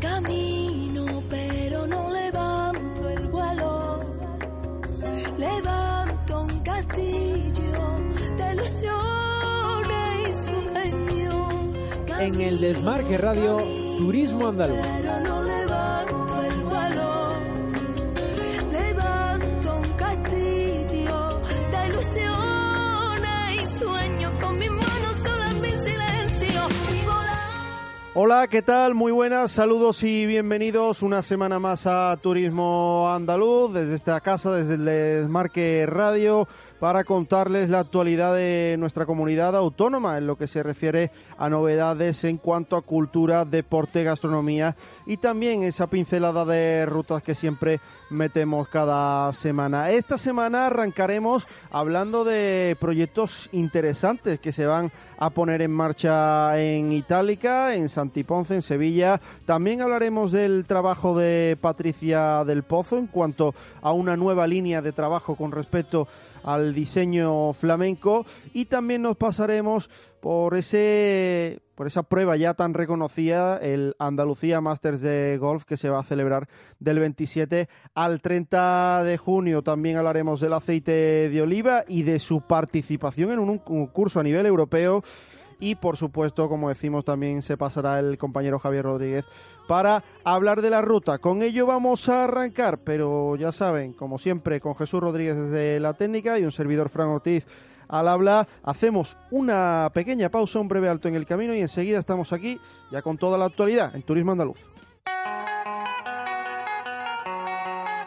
Camino, pero no levanto el vuelo. Levanto un castillo de ilusiones y sueños. En el Desmarque Radio, Turismo Andaluz. Hola, ¿qué tal? Muy buenas, saludos y bienvenidos una semana más a Turismo Andaluz, desde esta casa, desde el Desmarque Radio, para contarles la actualidad de nuestra comunidad autónoma en lo que se refiere a novedades en cuanto a cultura, deporte, gastronomía y también esa pincelada de rutas que siempre metemos cada semana. Esta semana arrancaremos hablando de proyectos interesantes que se van a poner en marcha en Itálica, en Santiponce, en Sevilla. También hablaremos del trabajo de Patricia del Pozo en cuanto a una nueva línea de trabajo con respecto al diseño flamenco y también nos pasaremos por ese por esa prueba ya tan reconocida, el Andalucía Masters de Golf, que se va a celebrar del 27 al 30 de junio. También hablaremos del aceite de oliva y de su participación en un concurso a nivel europeo. Y por supuesto, como decimos, también se pasará el compañero Javier Rodríguez para hablar de la ruta. Con ello vamos a arrancar, pero ya saben, como siempre, con Jesús Rodríguez desde la técnica y un servidor Fran Ortiz al habla. Hacemos una pequeña pausa, un breve alto en el camino y enseguida estamos aquí ya con toda la actualidad en Turismo Andaluz.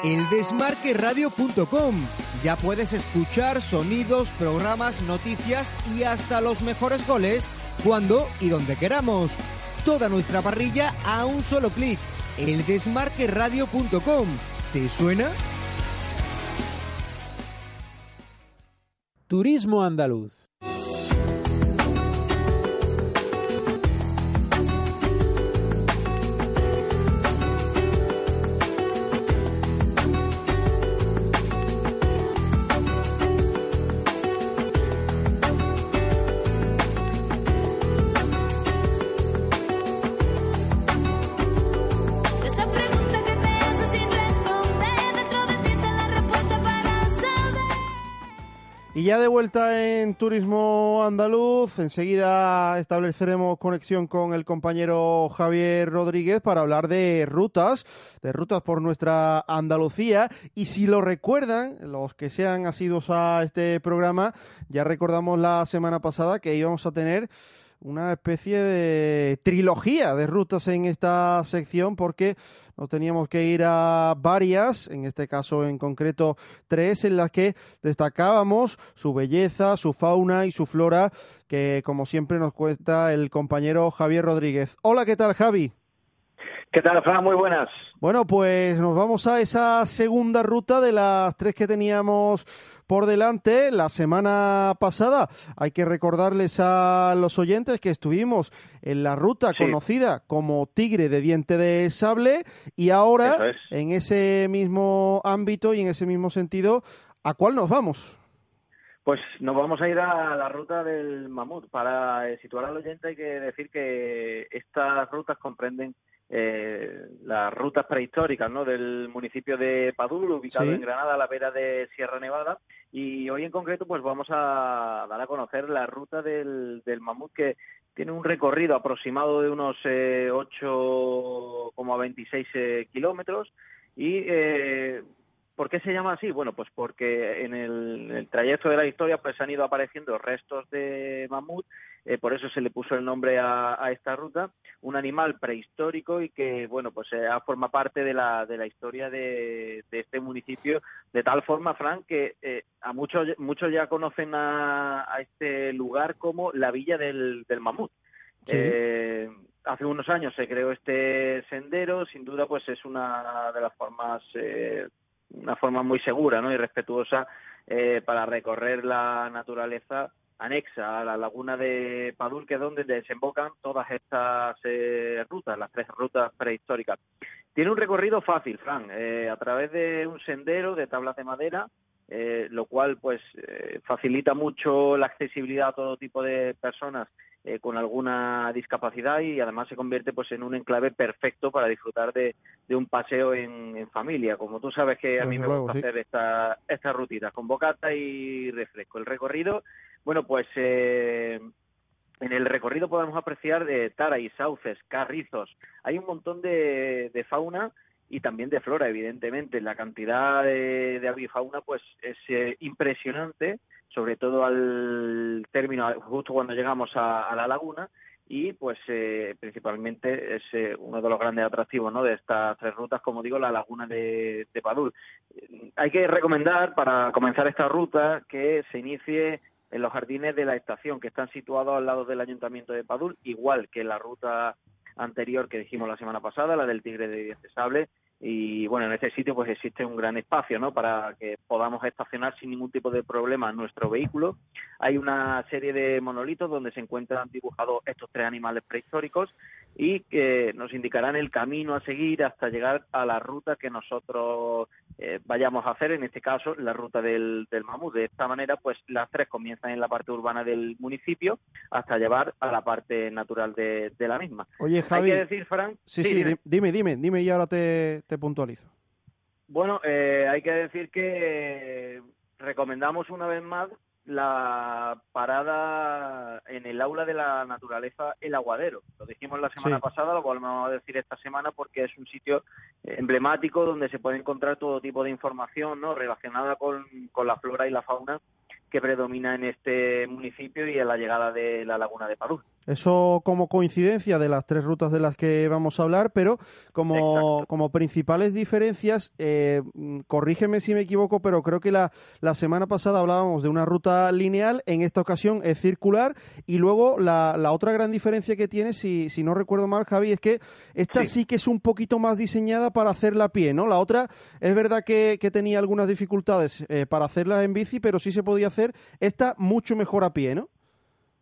eldesmarqueradio.com. Ya puedes escuchar sonidos, programas, noticias y hasta los mejores goles cuando y donde queramos. Toda nuestra parrilla a un solo clic. eldesmarqueradio.com. ¿Te suena? Turismo Andaluz. Ya de vuelta en Turismo Andaluz, enseguida estableceremos conexión con el compañero Javier Rodríguez para hablar de rutas, de rutas por nuestra Andalucía. Y si lo recuerdan, los que sean asiduos a este programa, ya recordamos la semana pasada que íbamos a tener una especie de trilogía de rutas en esta sección porque nos teníamos que ir a varias, en este caso en concreto tres, en las que destacábamos su belleza, su fauna y su flora, que como siempre nos cuenta el compañero Javier Rodríguez. Hola, ¿qué tal Javi? ¿Qué tal, Fran? Muy buenas. Bueno, pues nos vamos a esa segunda ruta de las tres que teníamos por delante la semana pasada. Hay que recordarles a los oyentes que estuvimos en la ruta Sí. conocida como Tigre de Diente de Sable y ahora, es. en ese mismo ámbito y en ese mismo sentido, ¿a cuál nos vamos? Pues nos vamos a ir a la ruta del mamut. Para situar al oyente hay que decir que estas rutas comprenden eh, las rutas prehistóricas ¿no? del municipio de Padul, ubicado Sí. en Granada, a la vera de Sierra Nevada. Y hoy en concreto pues vamos a dar a conocer la ruta del, del mamut que tiene un recorrido aproximado de unos eh, 8,26 eh, kilómetros y eh, ¿Por qué se llama así? Bueno, pues porque en el, en el trayecto de la historia pues han ido apareciendo restos de mamut, eh, por eso se le puso el nombre a, a esta ruta, un animal prehistórico y que, bueno, pues eh, forma parte de la, de la historia de, de este municipio, de tal forma, Frank, que eh, a muchos, muchos ya conocen a, a este lugar como la Villa del, del Mamut. Sí. Eh, hace unos años se creó este sendero, sin duda pues es una de las formas eh, una forma muy segura ¿no? y respetuosa eh, para recorrer la naturaleza anexa a la laguna de Padul, que es donde desembocan todas estas eh, rutas, las tres rutas prehistóricas. Tiene un recorrido fácil, Fran, eh, a través de un sendero de tablas de madera, eh, lo cual pues eh, facilita mucho la accesibilidad a todo tipo de personas eh, con alguna discapacidad y además se convierte pues en un enclave perfecto para disfrutar de, de un paseo en, en familia. Como tú sabes que a mí Desde me luego, gusta sí. hacer esta, estas rutitas con bocata y refresco. El recorrido, bueno, pues eh, en el recorrido podemos apreciar de taray, sauces, carrizos. Hay un montón de, de fauna y también de flora, evidentemente. La cantidad de, de avifauna pues es eh, impresionante, sobre todo al término, justo cuando llegamos a, a la laguna y pues eh, principalmente es eh, uno de los grandes atractivos ¿no? de estas tres rutas, como digo, la laguna de, Padul. Hay que recomendar para comenzar esta ruta que se inicie en los jardines de la estación, que están situados al lado del Ayuntamiento de Padul, igual que la ruta anterior que dijimos la semana pasada, la del Tigre de Diez de Sable, y bueno, en este sitio pues existe un gran espacio, ¿no? Para que podamos estacionar sin ningún tipo de problema nuestro vehículo. Hay una serie de monolitos donde se encuentran dibujados estos tres animales prehistóricos y que nos indicarán el camino a seguir hasta llegar a la ruta que nosotros eh, vayamos a hacer, en este caso la ruta del, del mamut. De esta manera, pues las tres comienzan en la parte urbana del municipio hasta llevar a la parte natural de, de la misma. Oye, Hay Javi. que decir, Fran, Sí, sí, dime. di- dime, dime, dime y ahora te, te puntualizo. Bueno, eh, hay que decir que recomendamos una vez más la parada en el aula de la naturaleza El Aguadero. Lo dijimos la semana Sí. pasada, lo volvemos a decir esta semana porque es un sitio emblemático donde se puede encontrar todo tipo de información ¿no? relacionada con, con la flora y la fauna que predomina en este municipio y a la llegada de la laguna de Padul. Eso como coincidencia de las tres rutas de las que vamos a hablar, pero como, como principales diferencias, eh, corrígeme si me equivoco, pero creo que la, la semana pasada hablábamos de una ruta lineal, en esta ocasión es circular, y luego la, la otra gran diferencia que tiene, si, si no recuerdo mal, Javi, es que esta sí. Sí. que es un poquito más diseñada para hacerla a pie, ¿no? La otra es verdad que, que tenía algunas dificultades eh, para hacerla en bici, pero sí se podía hacer esta mucho mejor a pie, ¿no?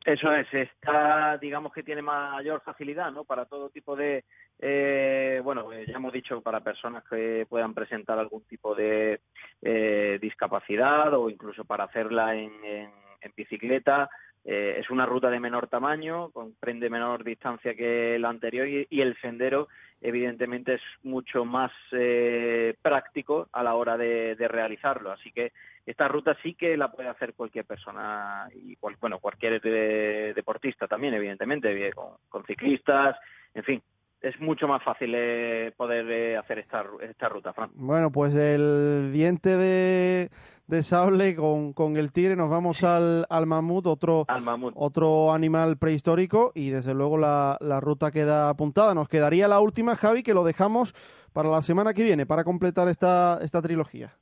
Eso es, esta digamos que tiene mayor facilidad, ¿no? Para todo tipo de, eh, bueno, eh, ya hemos dicho para personas que puedan presentar algún tipo de eh, discapacidad o incluso para hacerla en, en, en bicicleta. Eh, es una ruta de menor tamaño, comprende menor distancia que la anterior y, el sendero evidentemente es mucho más eh, práctico a la hora de, realizarlo. Así que esta ruta sí que la puede hacer cualquier persona y bueno cualquier de- deportista también evidentemente con, con ciclistas en fin es mucho más fácil eh, poder eh, hacer esta, esta ruta Fran Bueno, pues el diente de, de sable con, con el tigre nos vamos al, al mamut, otro, al mamut otro animal prehistórico y desde luego la, la ruta queda apuntada. Nos quedaría la última, Javi, que lo dejamos para la semana que viene, para completar esta, esta trilogía.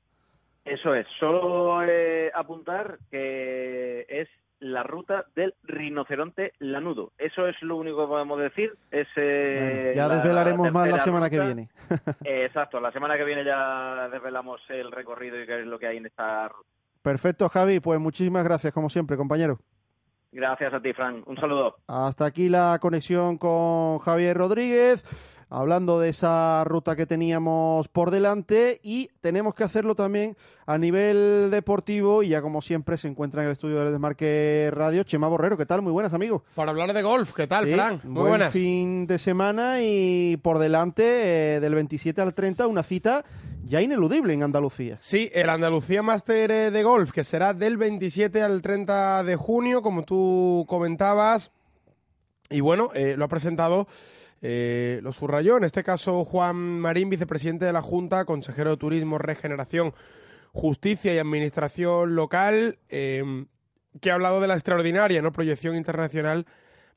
eso es solo eh, apuntar que es la ruta del rinoceronte lanudo. Eso es lo único que podemos decir. Es eh, Bueno, ya la desvelaremos más la semana que viene. Exacto la semana que viene ya desvelamos el recorrido y qué es lo que hay en esta ruta. Perfecto, Javi, pues muchísimas gracias, como siempre, compañero. Gracias a ti Fran un saludo Hasta aquí la conexión con Javier Rodríguez, hablando de esa ruta que teníamos por delante y tenemos que hacerlo también a nivel deportivo y ya como siempre se encuentra en el estudio del Desmarque Radio Chema Borrero. ¿Qué tal? Muy buenas, amigo. Para hablar de golf, ¿qué tal, Sí, Fran? Muy buen buenas. fin de semana y por delante eh, del 27 al 30 una cita ya ineludible en Andalucía. Sí, el Andalucía Master de Golf, que será del 27 al 30 de junio, como tú comentabas. Y bueno, eh, lo ha presentado, eh, lo subrayó, en este caso Juan Marín, vicepresidente de la Junta, consejero de Turismo, Regeneración, Justicia y Administración Local, eh, que ha hablado de la extraordinaria ¿no? proyección internacional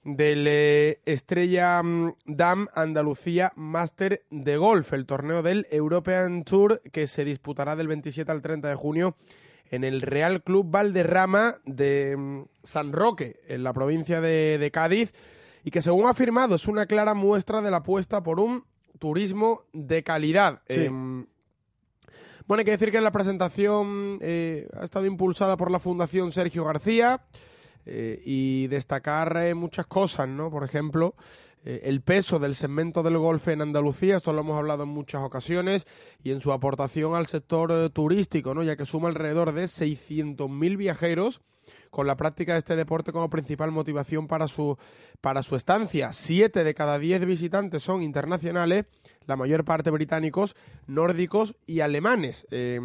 del eh, Estrella mm, Dam Andalucía Master de Golf, el torneo del European Tour que se disputará del 27 al 30 de junio en el Real Club Valderrama de mm, San Roque, en la provincia de, de Cádiz, y que según ha afirmado es una clara muestra de la apuesta por un turismo de calidad. Sí. Em, bueno, hay que decir que la presentación eh, ha estado impulsada por la Fundación Sergio García eh, y destacar eh, muchas cosas, ¿no? Por ejemplo, eh, el peso del segmento del golf en Andalucía, esto lo hemos hablado en muchas ocasiones, y en su aportación al sector turístico, ¿no? Ya que suma alrededor de 600.000 viajeros con la práctica de este deporte como principal motivación para su, para su estancia. Siete de cada diez visitantes son internacionales, la mayor parte británicos, nórdicos y alemanes. Eh,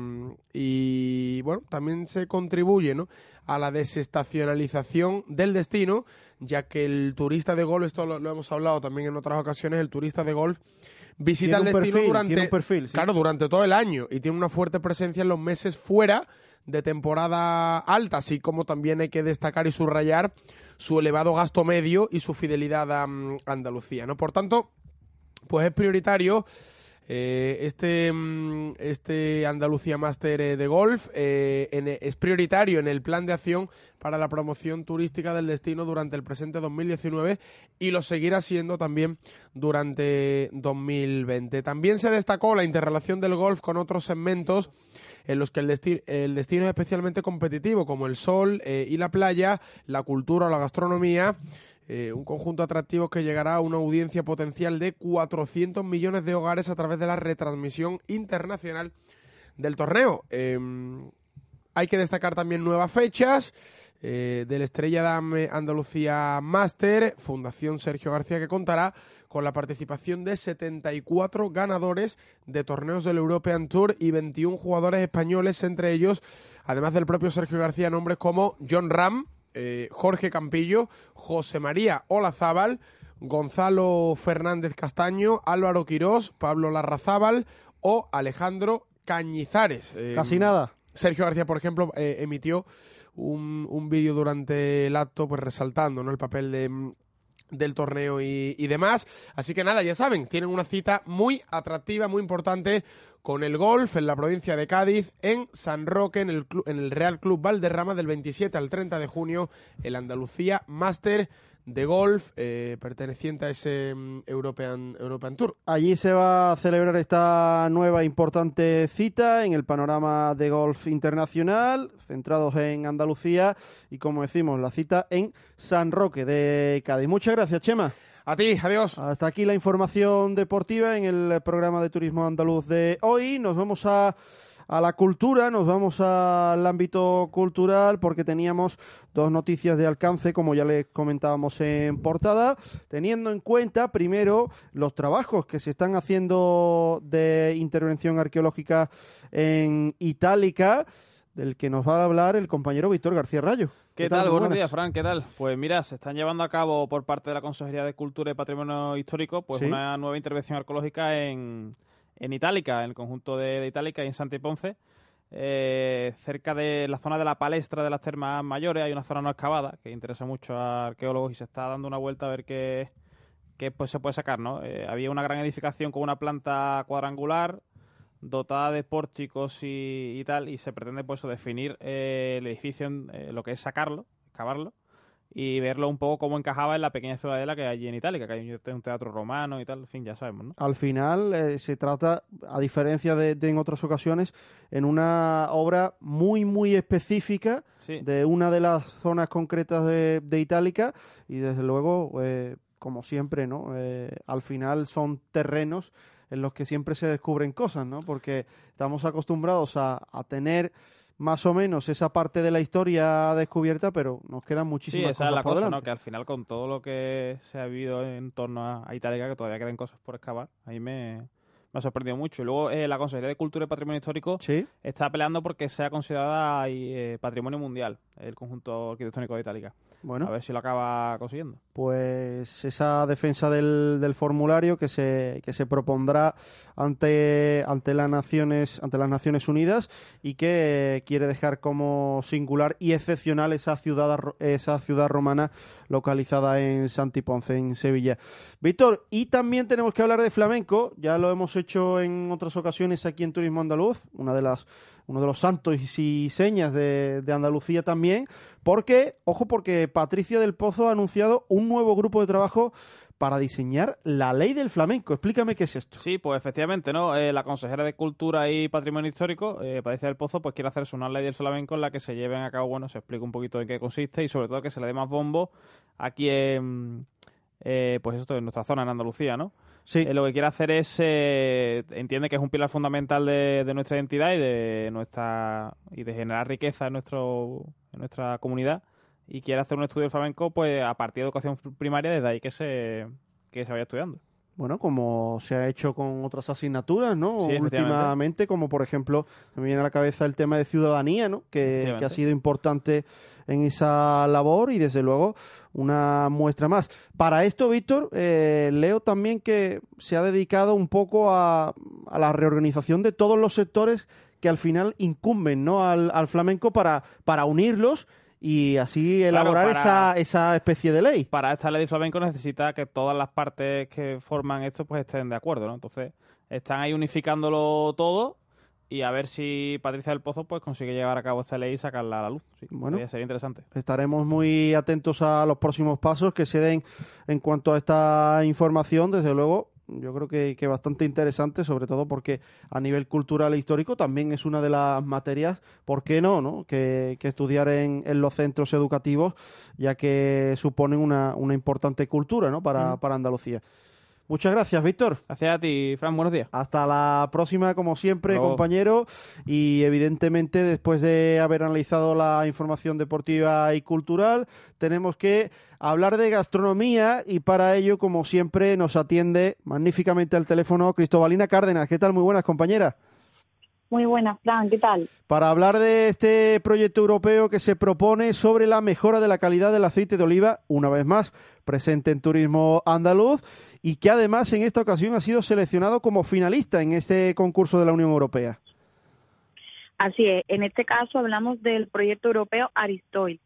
y bueno, también se contribuye ¿no? a la desestacionalización del destino, ya que el turista de golf, esto lo, lo hemos hablado también en otras ocasiones, el turista de golf visita el destino perfil, durante perfil, sí. claro durante todo el año y tiene una fuerte presencia en los meses fuera de temporada alta, así como también hay que destacar y subrayar su elevado gasto medio y su fidelidad a mm, Andalucía, ¿no? Por tanto, pues es prioritario eh, este, mm, este Andalucía Master eh, de Golf eh, es prioritario en el plan de acción para la promoción turística del destino durante el presente 2019 y lo seguirá siendo también durante 2020. También se destacó la interrelación del golf con otros segmentos en los que el, desti- el destino es especialmente competitivo, como el sol eh, y la playa, la cultura o la gastronomía, eh, un conjunto atractivo que llegará a una audiencia potencial de 400 millones de hogares a través de la retransmisión internacional del torneo. Eh, hay que destacar también nuevas fechas eh, del Estrella Dame Andalucía Master, Fundación Sergio García, que contará con la participación de 74 ganadores de torneos del European Tour y 21 jugadores españoles, entre ellos, además del propio Sergio García, nombres como John Ram, eh, Jorge Campillo, José María Olazábal, Gonzalo Fernández Castaño, Álvaro Quirós, Pablo Larrazábal o Alejandro Cañizares. Eh, Casi nada. Sergio García, por ejemplo, eh, emitió un, un vídeo durante el acto, pues resaltando ¿no? el papel de, mm, del torneo y, y demás. Así que nada, ya saben, tienen una cita muy atractiva, muy importante con el golf en la provincia de Cádiz, en San Roque, en el, en el Real Club Valderrama, del 27 al 30 de junio, el Andalucía Master de golf eh, perteneciente a ese mm, European, European Tour. Allí se va a celebrar esta nueva importante cita en el panorama de golf internacional, centrados en Andalucía y, como decimos, la cita en San Roque de Cádiz. Muchas gracias, Chema. A ti, adiós. Hasta aquí la información deportiva en el programa de Turismo Andaluz de hoy. Nos vamos a, a la cultura, nos vamos al ámbito cultural porque teníamos dos noticias de alcance, como ya les comentábamos en portada, teniendo en cuenta primero los trabajos que se están haciendo de intervención arqueológica en Itálica, del que nos va a hablar el compañero Víctor García Rayo. ¿Qué, tal? Buenos buenas. días, Fran. ¿Qué tal? Pues mira, se están llevando a cabo por parte de la Consejería de Cultura y Patrimonio Histórico pues Sí. una nueva intervención arqueológica en, en Itálica, en el conjunto de, Itálica y en Santi Ponce. Eh, cerca de la zona de la palestra de las termas mayores hay una zona no excavada que interesa mucho a arqueólogos y se está dando una vuelta a ver qué, pues, se puede sacar. ¿no? Eh, había una gran edificación con una planta cuadrangular dotada de pórticos y, tal, y se pretende pues definir eh, el edificio, en, eh, lo que es sacarlo, excavarlo, y verlo un poco cómo encajaba en la pequeña ciudadela que hay allí en Itálica, que hay un, un teatro romano y tal, en fin, ya sabemos, ¿no? Al final eh, se trata, a diferencia de, de en otras ocasiones, en una obra muy, muy específica Sí. de una de las zonas concretas de, de Itálica y desde luego, eh, como siempre, ¿no? Eh, al final son terrenos en los que siempre se descubren cosas, ¿no? Porque estamos acostumbrados a, a tener más o menos esa parte de la historia descubierta, pero nos quedan Sí, muchísimas esa es cosas la por cosa, delante. ¿no? Que al final con todo lo que se ha vivido en torno a, a Itálica, que todavía quedan cosas por excavar, ahí me, me ha sorprendido mucho. Y luego eh, la Consejería de Cultura y Patrimonio Histórico Sí, está peleando porque sea considerada eh, patrimonio mundial el conjunto arquitectónico de Itálica. bueno. A ver si lo acaba consiguiendo. pues esa defensa del, del formulario que se, que se propondrá ante, ante, las Naciones, ante las Naciones Unidas y que quiere dejar como singular y excepcional esa ciudad, esa ciudad romana localizada en Santiponce, en Sevilla. Víctor, y también tenemos que hablar de flamenco, ya lo hemos hecho en otras ocasiones aquí en Turismo Andaluz, una de las uno de los santos y señas de, de Andalucía también, porque, ojo, porque Patricia del Pozo ha anunciado un nuevo grupo de trabajo para diseñar la ley del flamenco. Explícame qué es esto. Sí, pues efectivamente, ¿no? Eh, la consejera de Cultura y Patrimonio Histórico, eh, Patricia del Pozo, pues quiere hacerse una ley del flamenco en la que se lleven a cabo, bueno, se explica un poquito en qué consiste y sobre todo que se le dé más bombo aquí en, eh, pues esto, en nuestra zona, en Andalucía, ¿no? Sí, Eh, lo que quiere hacer es, eh, entiende que es un pilar fundamental de, de nuestra identidad y de nuestra y de generar riqueza en nuestro en nuestra comunidad y quiere hacer un estudio de flamenco, pues a partir de educación primaria, desde ahí que se, que se vaya estudiando. Bueno, como se ha hecho con otras asignaturas, ¿no? Sí. Últimamente, como por ejemplo, me viene a la cabeza el tema de ciudadanía, ¿no? Que, que ha sido importante en esa labor y desde luego una muestra más. Para esto, Víctor, eh, leo también que se ha dedicado un poco a, a la reorganización de todos los sectores que al final incumben ¿no? al, al flamenco para, para unirlos y así elaborar para- esa, esa especie de ley. Para esta ley de flamenco necesita que todas las partes que forman esto pues estén de acuerdo, ¿no? Entonces, están ahí unificándolo todo y a ver si Patricia del Pozo pues consigue llevar a cabo esta ley y sacarla a la luz. Sí, Bueno. sería interesante. Estaremos muy atentos a los próximos pasos que se den en cuanto a esta información. Desde luego, yo creo que, que bastante interesante, sobre todo porque a nivel cultural e histórico también es una de las materias, ¿por qué no?, no? Que, que estudiar en, en los centros educativos, ya que suponen una, una importante cultura ¿no? para, para Andalucía. Muchas gracias, Víctor. Gracias a ti, Fran, buenos días. Hasta la próxima, como siempre, compañero. Y evidentemente, después de haber analizado la información deportiva y cultural, tenemos que hablar de gastronomía y para ello, como siempre, nos atiende magníficamente al teléfono Cristobalina Cárdenas. ¿Qué tal? Muy buenas, compañera. Muy buenas, Fran, ¿qué tal? Para hablar de este proyecto europeo que se propone sobre la mejora de la calidad del aceite de oliva, una vez más, presente en Turismo Andaluz y que además en esta ocasión ha sido seleccionado como finalista en este concurso de la Unión Europea. Así es, en este caso hablamos del proyecto europeo Aristoil.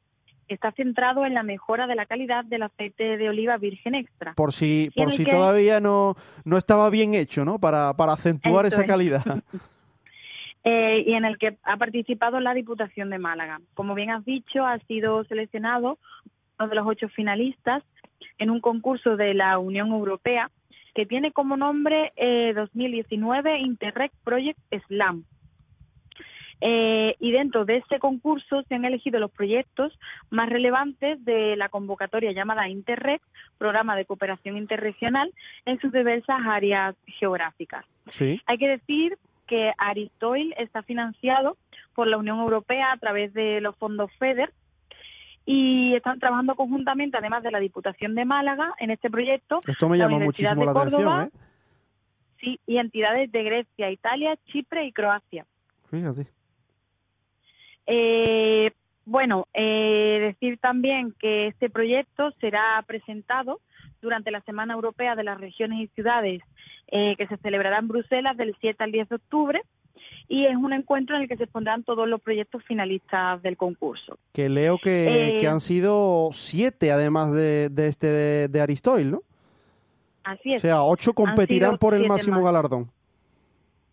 Está centrado en la mejora de la calidad del aceite de oliva virgen extra. Por si, por si que- todavía no, no estaba bien hecho, ¿no? Para, para acentuar esa es. calidad. eh, y en el que ha participado la Diputación de Málaga. Como bien has dicho, ha sido seleccionado uno de los ocho finalistas en un concurso de la Unión Europea que tiene como nombre eh, 2019 Interreg Project SLAM. Eh, y dentro de este concurso se han elegido los proyectos más relevantes de la convocatoria llamada Interreg, Programa de Cooperación Interregional, en sus diversas áreas geográficas. Sí. Hay que decir que Aristoil está financiado por la Unión Europea a través de los fondos FEDER y están trabajando conjuntamente, además de la Diputación de Málaga, en este proyecto, Esto me La llama muchísimo la atención, Córdoba. ¿eh? sí, y entidades de Grecia, Italia, Chipre y Croacia. Fíjate. Eh, bueno, eh, decir también que este proyecto será presentado durante la Semana Europea de las Regiones y Ciudades eh, que se celebrará en Bruselas del 7 al 10 de octubre y es un encuentro en el que se expondrán todos los proyectos finalistas del concurso. Que leo que, Eh, que han sido siete, además de, de este de, de Aristoil, ¿no? Así O es, sea, ocho competirán por el máximo más. galardón.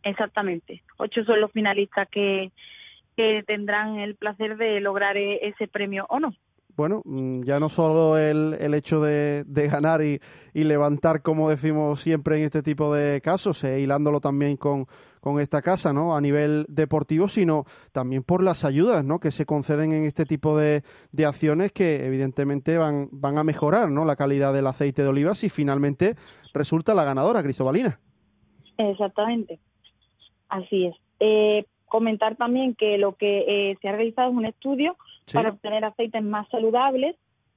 exactamente. Ocho son los finalistas que, que tendrán el placer de lograr e- ese premio o no. Bueno, mm, ya no solo el, el hecho de, de ganar y, y levantar, como decimos siempre en este tipo de casos, eh, hilándolo también con, con esta casa, ¿no? A nivel deportivo, sino también por las ayudas, ¿no? Que se conceden en este tipo de, de acciones que evidentemente van, van a mejorar, ¿no? La calidad del aceite de oliva si finalmente resulta la ganadora, Cristobalina. Exactamente. Así es. Eh, comentar también que lo que eh, se ha realizado es un estudio Para obtener aceites más saludables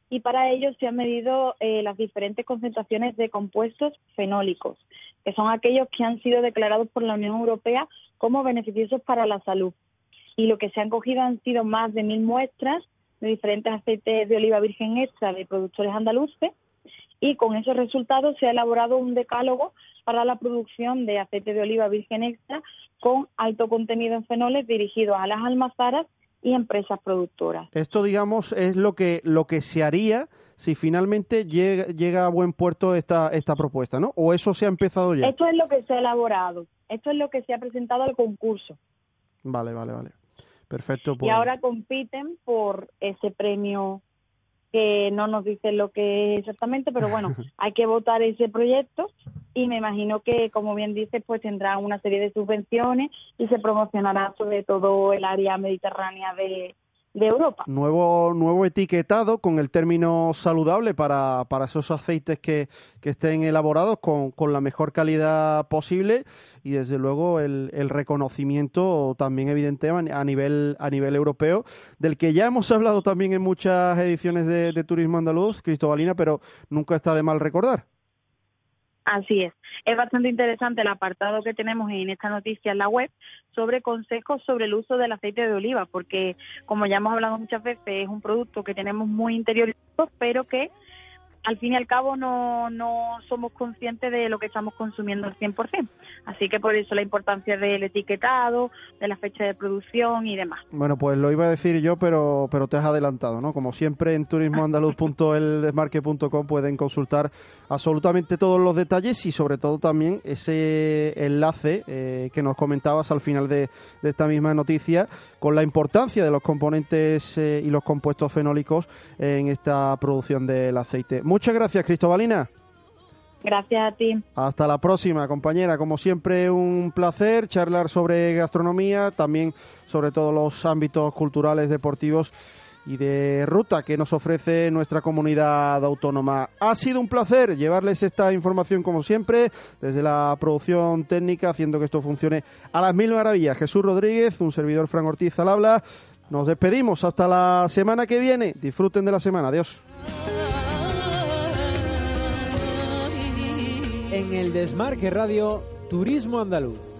y para ello se han medido eh, las diferentes concentraciones de compuestos fenólicos, que son aquellos que han sido declarados por la Unión Europea como beneficiosos para la salud. Y lo que se han cogido han sido más de mil muestras de diferentes aceites de oliva virgen extra de productores andaluces y con esos resultados se ha elaborado un decálogo para la producción de aceite de oliva virgen extra con alto contenido en fenoles dirigidos a las almazaras y empresas productoras. Esto, digamos, es lo que, lo que se haría si finalmente llega, llega a buen puerto esta, esta propuesta, ¿no? ¿O eso se ha empezado ya? Esto es lo que se ha elaborado, esto es lo que se ha presentado al concurso Vale, vale, vale. Perfecto. y pues- ahora compiten por ese premio que no nos dice lo que es exactamente, pero bueno, hay que votar ese proyecto. Y me imagino que, como bien dice, pues tendrá una serie de subvenciones y se promocionará sobre todo el área mediterránea de, de Europa. Nuevo, nuevo etiquetado con el término saludable para, para esos aceites que, que estén elaborados con, con, la mejor calidad posible y desde luego el, el, reconocimiento también evidente a nivel, a nivel europeo, del que ya hemos hablado también en muchas ediciones de, de Turismo Andaluz, Cristobalina, pero nunca está de mal recordar. Así es. Es bastante interesante el apartado que tenemos en esta noticia en la web sobre consejos sobre el uso del aceite de oliva, porque como ya hemos hablado muchas veces, es un producto que tenemos muy interiorizado, pero que al fin y al cabo no, no somos conscientes de lo que estamos consumiendo al 100%. Así que por eso la importancia del etiquetado, de la fecha de producción y demás. Bueno, pues lo iba a decir yo, pero, pero te has adelantado, ¿no? Como siempre en turismoandaluz.eldesmarque.com pueden consultar absolutamente todos los detalles y sobre todo también ese enlace eh, que nos comentabas al final de, esta misma noticia con la importancia de los componentes eh, y los compuestos fenólicos en esta producción del aceite. Muchas gracias, Cristobalina. Gracias a ti. Hasta la próxima, compañera. Como siempre, un placer charlar sobre gastronomía, también sobre todos los ámbitos culturales, deportivos y de ruta que nos ofrece nuestra comunidad autónoma. Ha sido un placer llevarles esta información como siempre desde la producción técnica, haciendo que esto funcione a las mil maravillas. Jesús Rodríguez, un servidor Fran Ortiz al habla. Nos despedimos hasta la semana que viene. Disfruten de la semana. Adiós. En el Desmarque Radio, Turismo Andaluz.